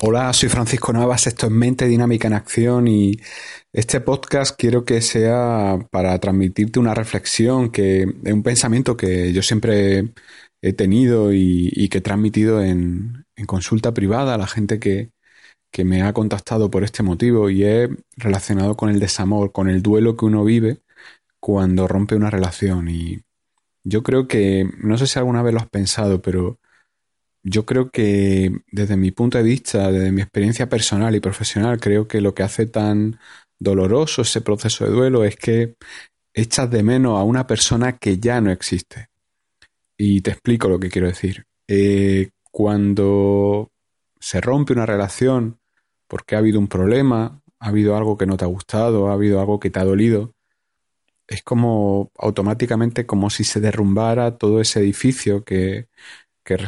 Hola, soy Francisco Navas, esto es Mente Dinámica en Acción y este podcast quiero que sea para transmitirte una reflexión, que un pensamiento que yo siempre he tenido y, que he transmitido en, en, consulta privada a la gente que, que me ha contactado por este motivo y es relacionado con el desamor, con el duelo que uno vive cuando rompe una relación. Y yo creo que, no sé si alguna vez lo has pensado, pero yo creo que desde mi punto de vista, desde mi experiencia personal y profesional, creo que lo que hace tan doloroso ese proceso de duelo es que echas de menos a una persona que ya no existe. Y te explico lo que quiero decir. Eh, cuando se rompe una relación porque ha habido un problema, ha habido algo que no te ha gustado, ha habido algo que te ha dolido, es como automáticamente como si se derrumbara todo ese edificio que, que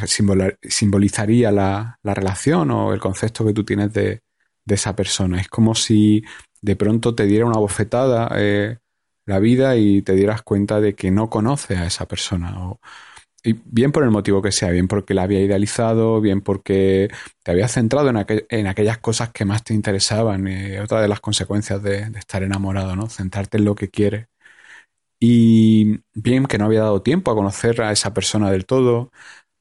simbolizaría la, la, relación o el concepto que tú tienes de, de, esa persona. Es como si de pronto te diera una bofetada eh, la vida y te dieras cuenta de que no conoces a esa persona. O, bien por el motivo que sea, bien porque la había idealizado, bien porque te había centrado en aquellas cosas que más te interesaban. Eh, otra de las consecuencias de, de estar enamorado, ¿no? Centrarte en lo que quieres. Y bien que no había dado tiempo a conocer a esa persona del todo,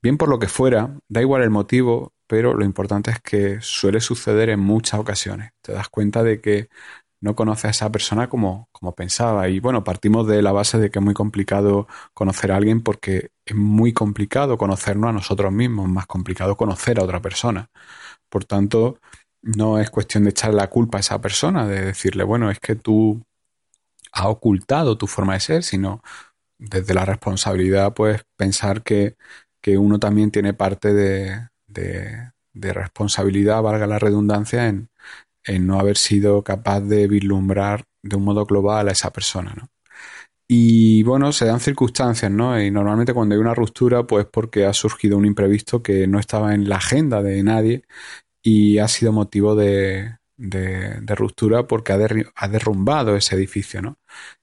Bien por lo que fuera, da igual el motivo, pero lo importante es que suele suceder en muchas ocasiones. Te das cuenta de que no conoces a esa persona como, como pensaba. Y bueno, partimos de la base de que es muy complicado conocer a alguien porque es muy complicado conocernos a nosotros mismos, más complicado conocer a otra persona. Por tanto, no es cuestión de echar la culpa a esa persona, de decirle, bueno, es que tú has ocultado tu forma de ser, sino desde la responsabilidad, pues pensar que que uno también tiene parte de, de, responsabilidad, valga la redundancia, en, en, no haber sido capaz de vislumbrar de un modo global a esa persona, ¿no? Y bueno, se dan circunstancias, ¿no? Y normalmente cuando hay una ruptura, pues porque ha surgido un imprevisto que no estaba en la agenda de nadie y ha sido motivo de, de, de ruptura porque ha, der, ha derrumbado ese edificio, ¿no?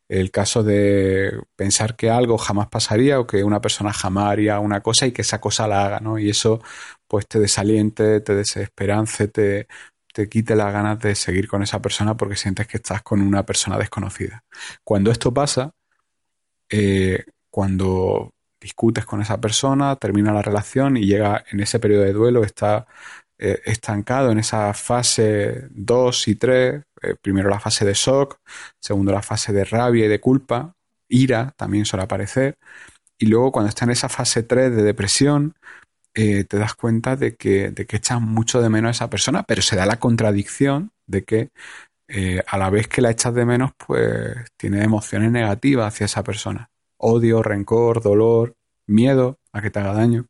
El caso de pensar que algo jamás pasaría o que una persona jamás haría una cosa y que esa cosa la haga, ¿no? Y eso pues te desaliente, te desesperance, te, te quite las ganas de seguir con esa persona porque sientes que estás con una persona desconocida. Cuando esto pasa, eh, cuando discutes con esa persona, termina la relación y llega en ese periodo de duelo, está eh, estancado en esa fase 2 y 3, eh, primero la fase de shock, segundo la fase de rabia y de culpa, ira también suele aparecer, y luego cuando está en esa fase 3 de depresión, eh, te das cuenta de que, de que echas mucho de menos a esa persona, pero se da la contradicción de que a la vez que la echas de menos, pues tiene emociones negativas hacia esa persona. Odio, rencor, dolor, miedo a que te haga daño.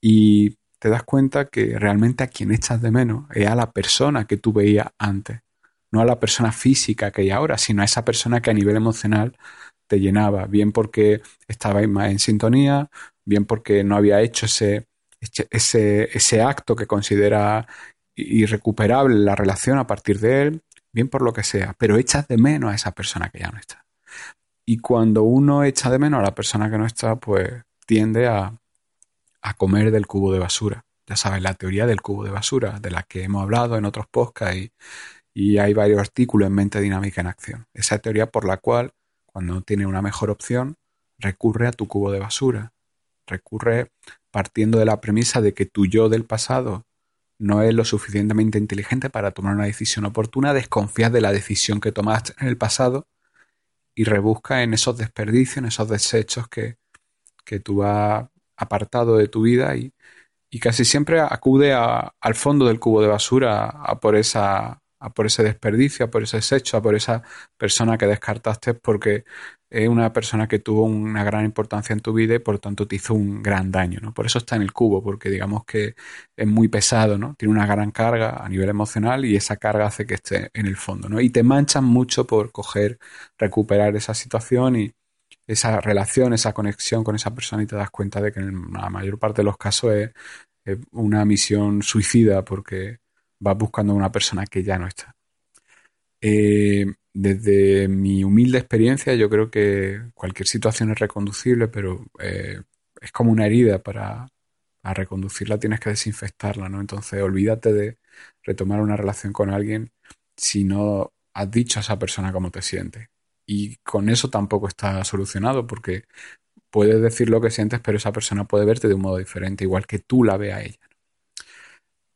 Y te das cuenta que realmente a quien echas de menos es a la persona que tú veías antes, no a la persona física que hay ahora, sino a esa persona que a nivel emocional te llenaba, bien porque estabais más en sintonía, bien porque no había hecho ese, ese, ese acto que considera irrecuperable la relación a partir de él, bien por lo que sea, pero echas de menos a esa persona que ya no está. Y cuando uno echa de menos a la persona que no está, pues tiende a, a comer del cubo de basura. Ya sabes, la teoría del cubo de basura, de la que hemos hablado en otros podcasts y, y hay varios artículos en Mente Dinámica en Acción. Esa teoría por la cual, cuando tiene una mejor opción, recurre a tu cubo de basura. Recurre partiendo de la premisa de que tu yo del pasado no es lo suficientemente inteligente para tomar una decisión oportuna, desconfías de la decisión que tomaste en el pasado y rebusca en esos desperdicios, en esos desechos que, que tú has apartado de tu vida y, y casi siempre acude a, al fondo del cubo de basura a por, esa, a por ese desperdicio, a por ese desecho, a por esa persona que descartaste porque es una persona que tuvo una gran importancia en tu vida y por tanto te hizo un gran daño, ¿no? Por eso está en el cubo, porque digamos que es muy pesado, ¿no? Tiene una gran carga a nivel emocional y esa carga hace que esté en el fondo, ¿no? Y te manchan mucho por coger, recuperar esa situación y esa relación, esa conexión con esa persona y te das cuenta de que en la mayor parte de los casos es, una misión suicida porque vas buscando a una persona que ya no está. Eh, desde mi humilde experiencia, yo creo que cualquier situación es reconducible, pero eh, es como una herida para, reconducirla tienes que desinfectarla, ¿no? Entonces, olvídate de retomar una relación con alguien si no has dicho a esa persona cómo te sientes. Y con eso tampoco está solucionado, porque puedes decir lo que sientes, pero esa persona puede verte de un modo diferente, igual que tú la veas a ella.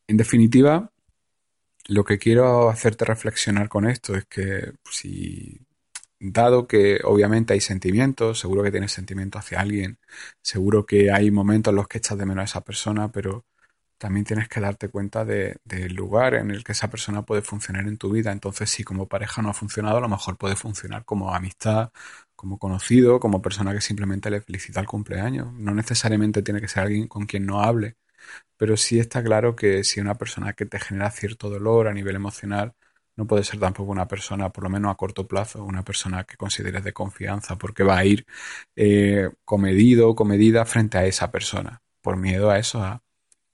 En definitiva, lo que quiero hacerte reflexionar con esto es que si, dado que obviamente hay sentimientos, seguro que tienes sentimientos hacia alguien, seguro que hay momentos en los que echas de menos a esa persona, pero también tienes que darte cuenta del lugar en el que esa persona puede funcionar en tu vida. Entonces, si como pareja no ha funcionado, a lo mejor puede funcionar como amistad, como conocido, como persona que simplemente le felicita el cumpleaños. No necesariamente tiene que ser alguien con quien no hable, pero sí está claro que si una persona que te genera cierto dolor a nivel emocional, no puede ser tampoco una persona, por lo menos a corto plazo, una persona que consideres de confianza, porque va a ir eh, comedido o comedida frente a esa persona, por miedo a eso,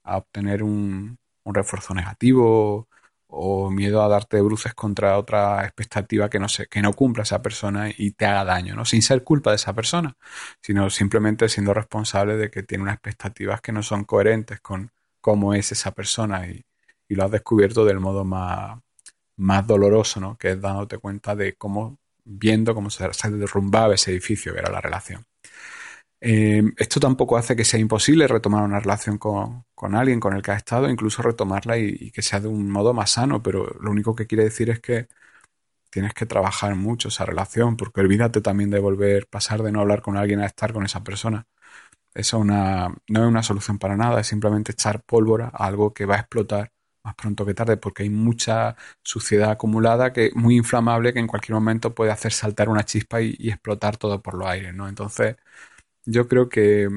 obtener un, refuerzo negativo o miedo a darte bruces contra otra expectativa que no sé, que no cumpla esa persona y te haga daño, ¿no? Sin ser culpa de esa persona, sino simplemente siendo responsable de que tiene unas expectativas que no son coherentes con cómo es esa persona y, lo has descubierto del modo más, más doloroso, ¿no? Que es dándote cuenta de cómo, viendo cómo se, derrumbaba ese edificio que era la relación. Eh, esto tampoco hace que sea imposible retomar una relación con, alguien con el que has estado, incluso retomarla y, que sea de un modo más sano, pero lo único que quiere decir es que tienes que trabajar mucho esa relación, porque olvídate también de volver, pasar de no hablar con alguien a estar con esa persona. Eso una, no es una solución para nada, es simplemente echar pólvora a algo que va a explotar más pronto que tarde, porque hay mucha suciedad acumulada que muy inflamable que en cualquier momento puede hacer saltar una chispa y, y explotar todo por los aires, ¿no? Entonces, yo creo que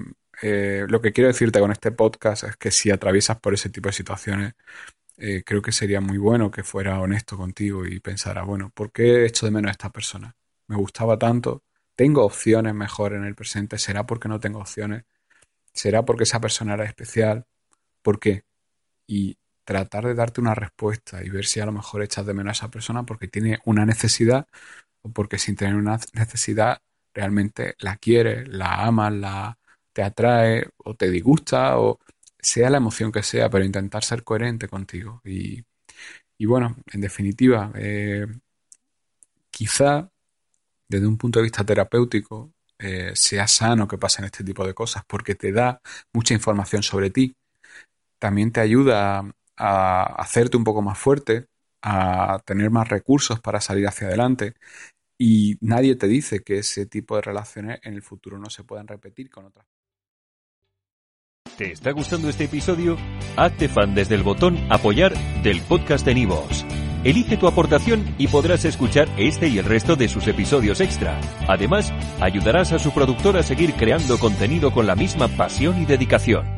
eh, lo que quiero decirte con este podcast es que si atraviesas por ese tipo de situaciones, eh, creo que sería muy bueno que fuera honesto contigo y pensara, bueno, ¿por qué echo de menos a esta persona? Me gustaba tanto, tengo opciones mejor en el presente, ¿será porque no tengo opciones? ¿Será porque esa persona era especial? ¿Por qué? Y tratar de darte una respuesta y ver si a lo mejor echas de menos a esa persona porque tiene una necesidad o porque sin tener una necesidad realmente la quieres, la amas, la te atrae o te disgusta o sea la emoción que sea, pero intentar ser coherente contigo. Y, bueno, en definitiva, eh, quizá desde un punto de vista terapéutico eh, sea sano que pasen este tipo de cosas porque te da mucha información sobre ti. También te ayuda a hacerte un poco más fuerte, a tener más recursos para salir hacia adelante y nadie te dice que ese tipo de relaciones en el futuro no se puedan repetir con otras. ¿Te está gustando este episodio? Hazte fan desde el botón apoyar del podcast de Nivos. Elige tu aportación y podrás escuchar este y el resto de sus episodios extra. Además, ayudarás a su productor a seguir creando contenido con la misma pasión y dedicación.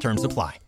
Terms apply.